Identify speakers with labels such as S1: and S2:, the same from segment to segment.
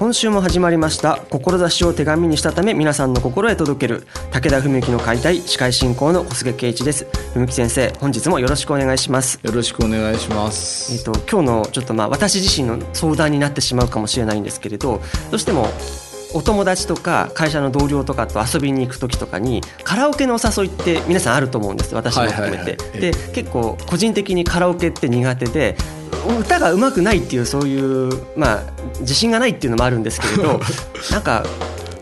S1: 今週も始まりました。志を手紙にしたため皆さんの心へ届ける。武田文幸の解体司会進行の小菅圭一です。文幸先生本日もよろしくお願いします。
S2: よろしくお願いします。
S1: えっ、と今日のちょっとまあ私自身の相談になってしまうかもしれないんですけれどどうしてもお友達とか会社の同僚とかと遊びに行く時とかにカラオケのお誘いって皆さんあると思うんです。私も含めて、で結構個人的にカラオケって苦手で歌が上手くないっていうそういうまあ自信がないっていうのもあるんですけれど なんか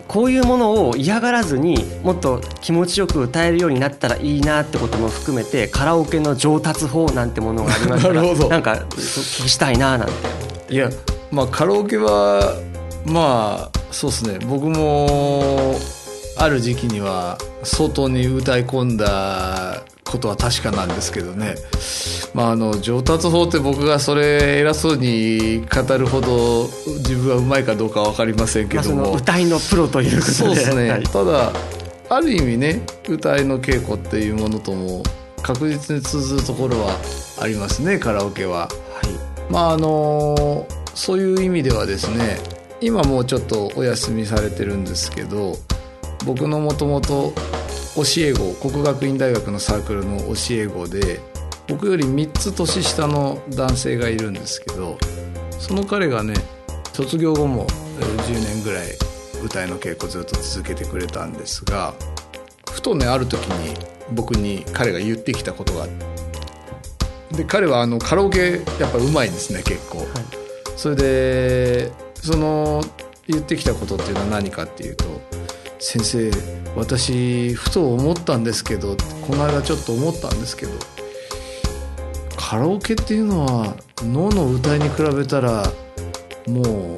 S1: こういうものを嫌がらずにもっと気持ちよく歌えるようになったらいいなってことも含めてカラオケの上達法なんてものがありましたら
S2: な
S1: んかそう聞きしたいななんて。
S2: いやまあカラオケはまあそうですね。僕もある時期には相当に歌い込んだことは確かなんですけどね。まああの上達法って僕がそれ偉そうに語るほど自分はうまいかどうか分かりませんけども、
S1: 歌いのプロということで。
S2: そうですね、
S1: はい。
S2: ただある意味ね歌いの稽古っていうものとも確実に通ずるところはありますねカラオケは。
S1: はい。
S2: まああのそういう意味ではですね今もうちょっとお休みされてるんですけど僕のもともと教え子国学院大学のサークルの教え子で僕より3つ年下の男性がいるんですけどその彼がね卒業後もえー10年ぐらい歌いの稽古ずっと続けてくれたんですがふとねある時に僕に彼が言ってきたことがあってで彼はあのカラオケやっぱうまいんですね結構、それでその言ってきたことっていうのは何かっていうと「先生私ふと思ったんですけどこの間ちょっと思ったんですけどカラオケっていうのは脳の歌いに比べたらもう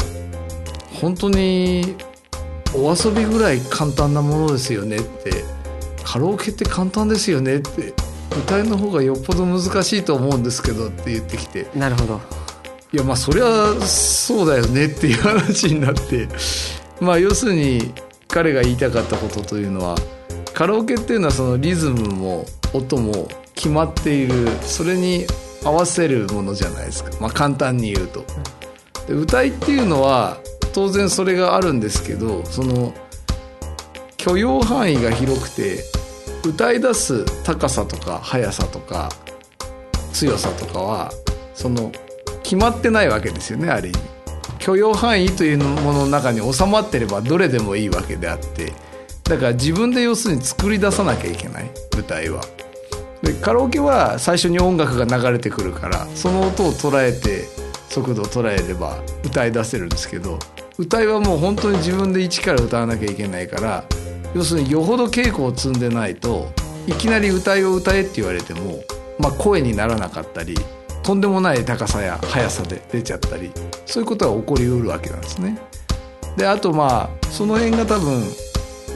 S2: 本当にお遊びぐらい簡単なものですよねってカラオケって簡単ですよねって歌いの方がよっぽど難しいと思うんですけどって言ってきて。
S1: なるほど。
S2: いやまあそりゃそうだよねっていう話になって まあ要するに彼が言いたかったことというのはカラオケっていうのはそのリズムも音も決まっているそれに合わせるものじゃないですか、まあ、簡単に言うと。で歌いっていうのは当然それがあるんですけどその許容範囲が広くて歌い出す高さとか速さとか強さとかはその決まってないわけですよねある意味。許容範囲というものの中に収まってればどれでもいいわけであって。だから自分で要するに作り出さなきゃいけない舞台は。でカラオケは最初に音楽が流れてくるからその音を捉えて速度を捉えれば歌い出せるんですけど歌いはもう本当に自分で一から歌わなきゃいけないから要するによほど稽古を積んでないといきなり歌いを歌えって言われても、まあ、声にならなかったりとんでもない高さや速さで出ちゃったりそういうことが起こりうるわけなんですね。であとまあその辺が多分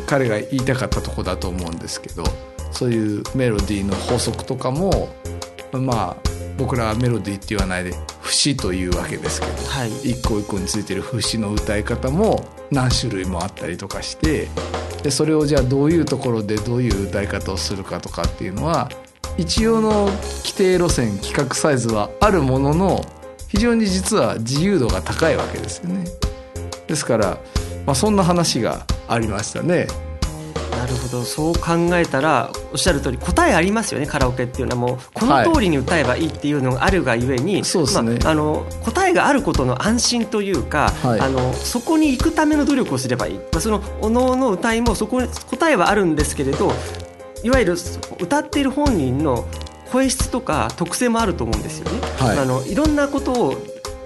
S2: 彼が言いたかったとこだと思うんですけどそういうメロディーの法則とかもまあ僕らはメロディーって言わないで節というわけですけど
S1: はい
S2: 一個一個についてる節の歌い方も何種類もあったりとかしてでそれをじゃあどういうところでどういう歌い方をするかとかっていうのは一応の規定路線企画サイズはあるものの非常に実は自由度が高いわけですよね。ですから、まあ、そんな話がありましたね。
S1: なるほど。そう考えたらおっしゃる通り答えありますよねカラオケっていうのは。もうこの通りに歌えばいいっていうのがあるがゆえに、
S2: そうですね。
S1: まあ、あの答えがあることの安心というか、
S2: はい。
S1: あのそこに行くための努力をすればいい、まあ、そのおのおの歌いもそこに答えはあるんですけれどいわゆる歌っている本人の声質とか特性もあると思うんですよね。
S2: はい。
S1: あのいろんなことを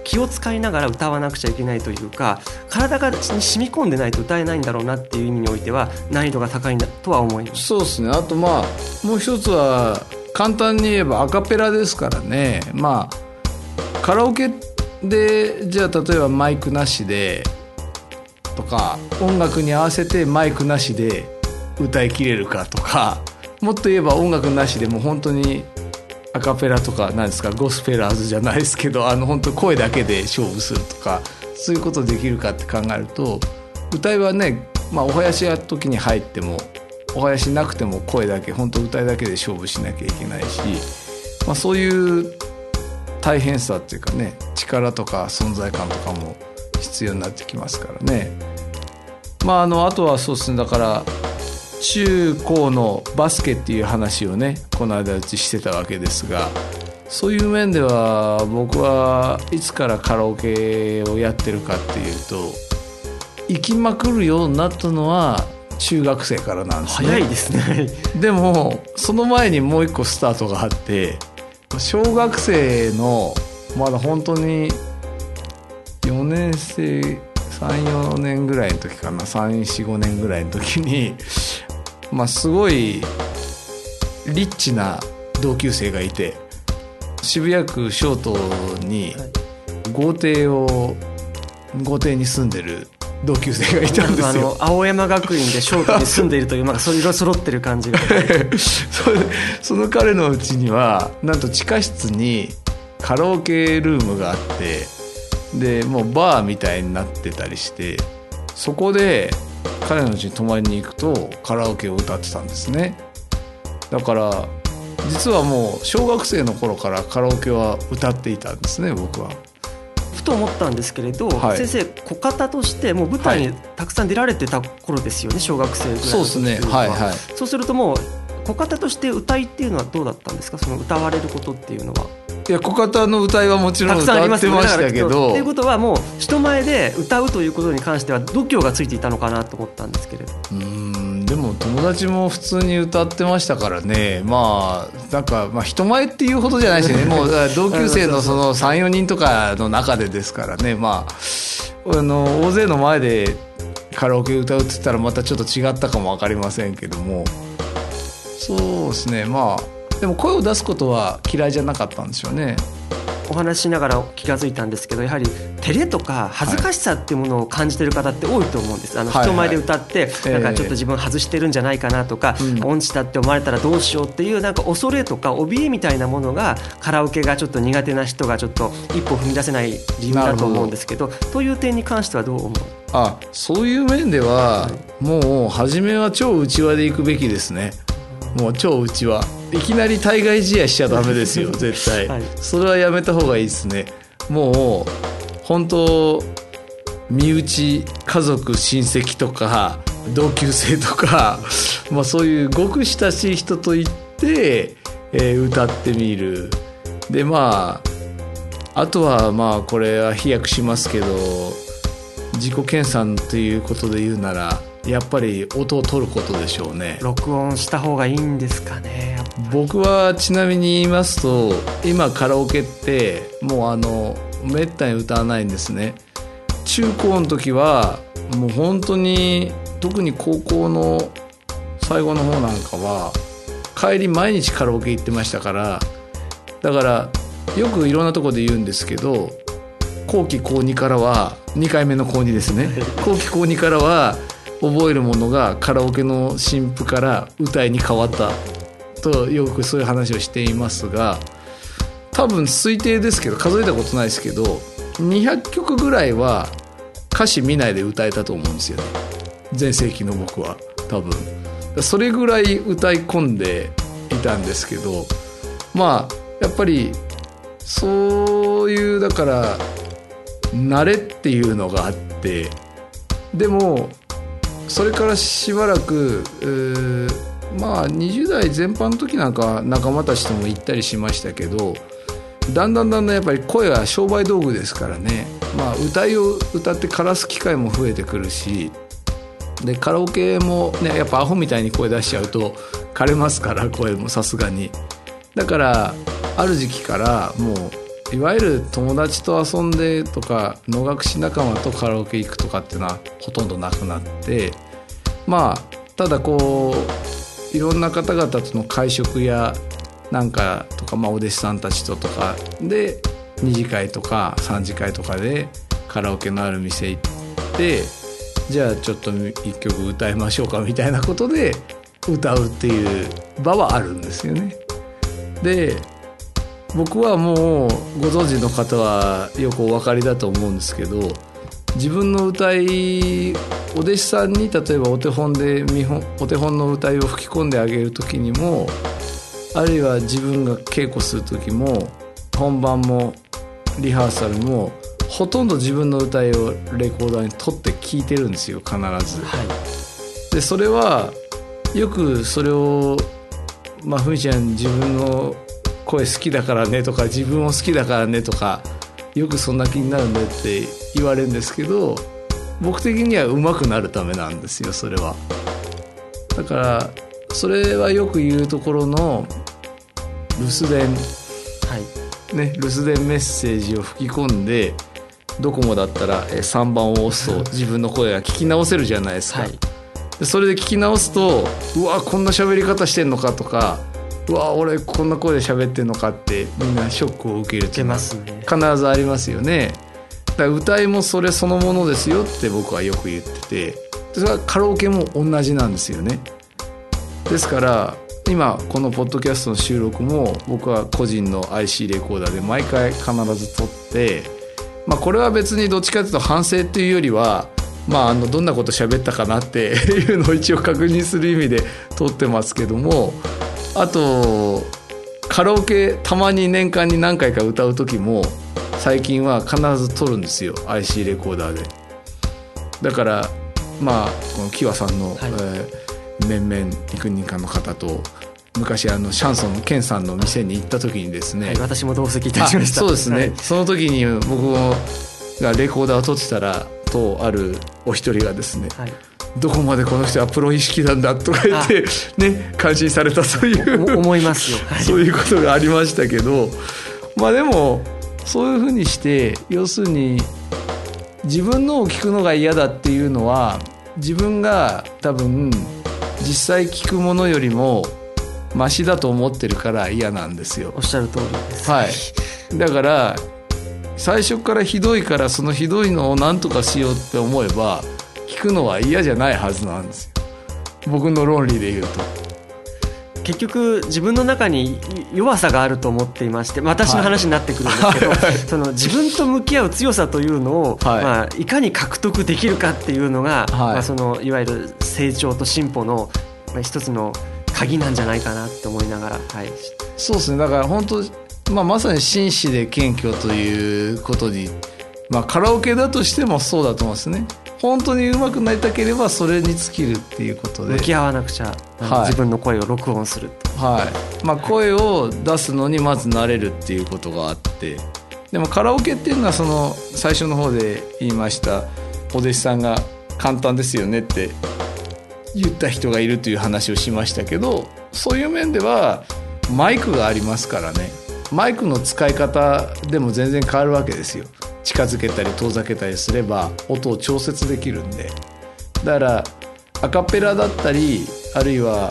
S1: 気を使いながら歌わなくちゃいけないというか体がに染み込んでないと歌えないんだろうなっていう意味においては難易度が高いんだとは思います。
S2: そうですね。あとまあもう一つは簡単に言えばアカペラですからね。まあカラオケでじゃあ例えばマイクなしでとか音楽に合わせてマイクなしで歌いきれるかとかもっと言えば音楽なしでも本当にアカペラとかなんですかゴスペラーズじゃないですけどあの本当声だけで勝負するとかそういうことできるかって考えると歌いはね、まあ、お囃子や時に入ってもお囃子なくても声だけ本当歌いだけで勝負しなきゃいけないし、まあ、そういう大変さっていうかね力とか存在感とかも必要になってきますからね。まあ、あのあとはそうですねだから中高のバスケっていう話をねこの間うちしてたわけですがそういう面では僕はいつからカラオケをやってるかっていうと行きまくるようになったのは中学生からなんですね。
S1: 早いですね。
S2: でもその前にもう一個スタートがあって小学生のまだ本当に4年生34年ぐらいの時かな。345年ぐらいの時にまあすごいリッチな同級生がいて渋谷区小東に豪邸を豪邸に住んでる同級生がいたんです
S1: あの
S2: よ。
S1: 青山学院で翔太に住んでいるというなんかそういう色揃ってる感じが
S2: その彼のうちにはなんと地下室にカラオケルームがあってでもうバーみたいになってたりしてそこで彼のうちに泊まりに行くとカラオケを歌ってたんですね。だから実はもう小学生の頃からカラオケは歌っていたんですね僕は。
S1: ふと思ったんですけれど、
S2: はい。
S1: 先生小方としてもう舞台にたくさん出られてた頃ですよね小学生ぐらい
S2: そうですね。はいはい。
S1: そうするともう小方として歌いっていうのはどうだったんですか？その歌われることっていうのはい
S2: や小方の歌いはもちろん
S1: たくさんありますよね。
S2: 歌ってましたけど。
S1: ということはもう人前で歌うということに関しては度胸がついていたのかなと思ったんですけれど。
S2: うーんでも友達も普通に歌ってましたからね。まあなんか、まあ、人前っていうほどじゃないしね。もう同級生のその34人とかの中でですからね。まああの大勢の前でカラオケ歌うって言ったらまたちょっと違ったかも分かりませんけども。そうですね。まあでも声を出すことは嫌いじゃなかったんでしょうね。
S1: お話ししながら気が付いたんですけどやはり照れとか恥ずかしさっていうものを感じてる方って多いと思うんです。あの
S2: はい。はい
S1: 人前で歌って
S2: ええ
S1: なんかちょっと自分外してるんじゃないかなとか
S2: うん。
S1: 音痴だって思われたらどうしようっていうなんか恐れとか怯えみたいなものがカラオケがちょっと苦手な人がちょっと一歩踏み出せない理由だと思うんですけど。という点に関してはどう思う？
S2: あそういう面では、もう初めは超内輪で行くべきですね。もう超内輪いきなり対外試合しちゃダメですよ 絶対、
S1: はい
S2: それはやめた方がいいですね。もう本当身内家族親戚とか同級生とか、まあ、そういうごく親しい人と行って、えー歌ってみる。でまああとはまあこれは飛躍しますけど自己研鑽ということで言うならやっぱり音を取ることでしょうね。
S1: 録音した方がいいんですかね
S2: 僕はちなみに言いますと今カラオケってもうあのめったに歌わないんですね。中高の時はもう本当に特に高校の最後の方なんかは帰り毎日カラオケ行ってましたからだからよくいろんなとこで言うんですけど後期高2からは2回目の高2ですね。後期高2からは覚えるものがカラオケの新譜から歌いに変わったとよくそういう話をしていますが多分推定ですけど数えたことないですけど200曲ぐらいは歌詞見ないで歌えたと思うんですよね。全盛期の僕は多分。それぐらい歌い込んでいたんですけどまあやっぱりそういうだから慣れっていうのがあってでもそれからしばらくうーまあ20代全般の時なんか仲間たちとも行ったりしましたけどだんだんだんだんやっぱり声は商売道具ですからね。まあ歌いを歌って枯らす機会も増えてくるしでカラオケもねやっぱアホみたいに声出しちゃうと枯れますから声もさすがに。だからある時期からもういわゆる友達と遊んでとか能楽師仲間とカラオケ行くとかっていうのはほとんどなくなってまあただこういろんな方々との会食やなんかとか、まあ、お弟子さんたちととかで2次会とか3次会とかでカラオケのある店行ってじゃあちょっと一曲歌いましょうかみたいなことで歌うっていう場はあるんですよね。で僕はもうご存知の方はよくお分かりだと思うんですけど自分の歌いお弟子さんに例えばお手本で見本お手本の歌いを吹き込んであげる時にもあるいは自分が稽古する時も本番もリハーサルもほとんど自分の歌いをレコーダーに取って聞いてるんですよ必ず。
S1: はい、
S2: でそれはよくそれを「まあ、ふみちゃん自分の声好きだからね」とか「自分を好きだからね」とかよくそんな気になるんだって言われるんですけど僕的には上手くなるためなんですよそれは。だからそれはよく言うところの留守電、
S1: はい
S2: ね、留守電メッセージを吹き込んでドコモだったらえ3番を押すと自分の声が聞き直せるじゃないですか。
S1: はい
S2: でそれで聞き直すとうわこんな喋り方してんのかとかうわ俺こんな声で喋ってんのかってみんなショックを受けるって
S1: ますね。
S2: 必ずありますよね。だから歌いもそれそのものですよって僕はよく言っててでそれはカラオケも同じなんですよね。ですから今このポッドキャストの収録も僕は個人の IC レコーダーで毎回必ず撮ってまあこれは別にどっちかというと反省っていうよりはまああのどんなこと喋ったかなっていうのを一応確認する意味で撮ってますけどもあとカラオケたまに年間に何回か歌う時も最近は必ず撮るんですよ。IC レコーダーで。だからまあこのキワさんの、
S1: はい。
S2: えー面々幾人かの方と昔あのシャンソンのケンさんの店に行った時にですね、
S1: はい私も同席いたしました。
S2: あそうですね、
S1: はい。
S2: その時に僕がレコーダーを撮ってたらとあるお一人がですね
S1: はい
S2: どこまでこの人はプロ意識なんだとか言ってね感心されたそういう
S1: お思いますよ、は い
S2: そういうことがありましたけどまあでもそういうふうにして要するに自分のを聞くのが嫌だっていうのは自分が多分実際聞くものよりもマシだと思ってるから嫌なんですよ。
S1: おっしゃる通りです。
S2: はい。だから最初からひどいからそのひどいのを何とかしようって思えば聞くのは嫌じゃないはずなんですよ。僕の論理で言うと。
S1: 結局自分の中に弱さがあると思っていましてまあ私の話になってくるんですけど、その自分と向き合う強さというのを、
S2: はい
S1: い。まあ、いかに獲得できるかっていうのが、
S2: はい。
S1: まあ、そのいわゆる成長と進歩の、まあ、一つの鍵なんじゃないかなって思いながら、はい、
S2: そうですね。だから本当、まあ、まさに紳士で謙虚ということに、まあ、カラオケだとしてもそうだと思うんですね。本当に上手くなりたければそれに尽きるっていうことで。
S1: 向き合わなくちゃ、
S2: はい。
S1: 自分の声を録音する
S2: はい。まあ、声を出すのにまず慣れるっていうことがあって。でもカラオケっていうのはその最初の方で言いましたお弟子さんが簡単ですよねって言った人がいるという話をしましたけどそういう面ではマイクがありますからね。マイクの使い方でも全然変わるわけですよ近づけたり遠ざけたりすれば音を調節できるんで。だからアカペラだったりあるいは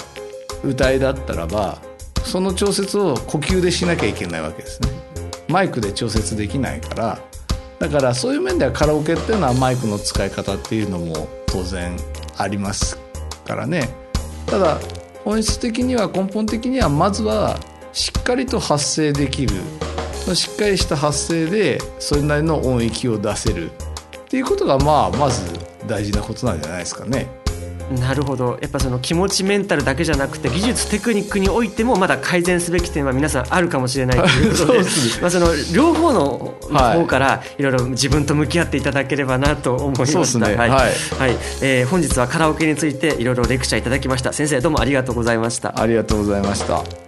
S2: 歌いだったらばその調節を呼吸でしなきゃいけないわけですね。マイクで調節できないから。だからそういう面ではカラオケっていうのはマイクの使い方っていうのも当然ありますからね。ただ本質的には根本的にはまずはしっかりと発声できる。しっかりした発声でそれなりの音域を出せるっていうことがまあまず大事なことなんじゃないですかね。
S1: なるほどやっぱその気持ちメンタルだけじゃなくて技術テクニックにおいてもまだ改善すべき点は皆さんあるかもしれないということでまあその両方の
S2: はい
S1: 方からいろいろ自分と向き合っていただければなと思いました。
S2: ね
S1: はい、
S2: はい
S1: はいえー本日はカラオケについていろいろレクチャーいただきました。先生どうもありがとうございました。
S2: ありがとうございました。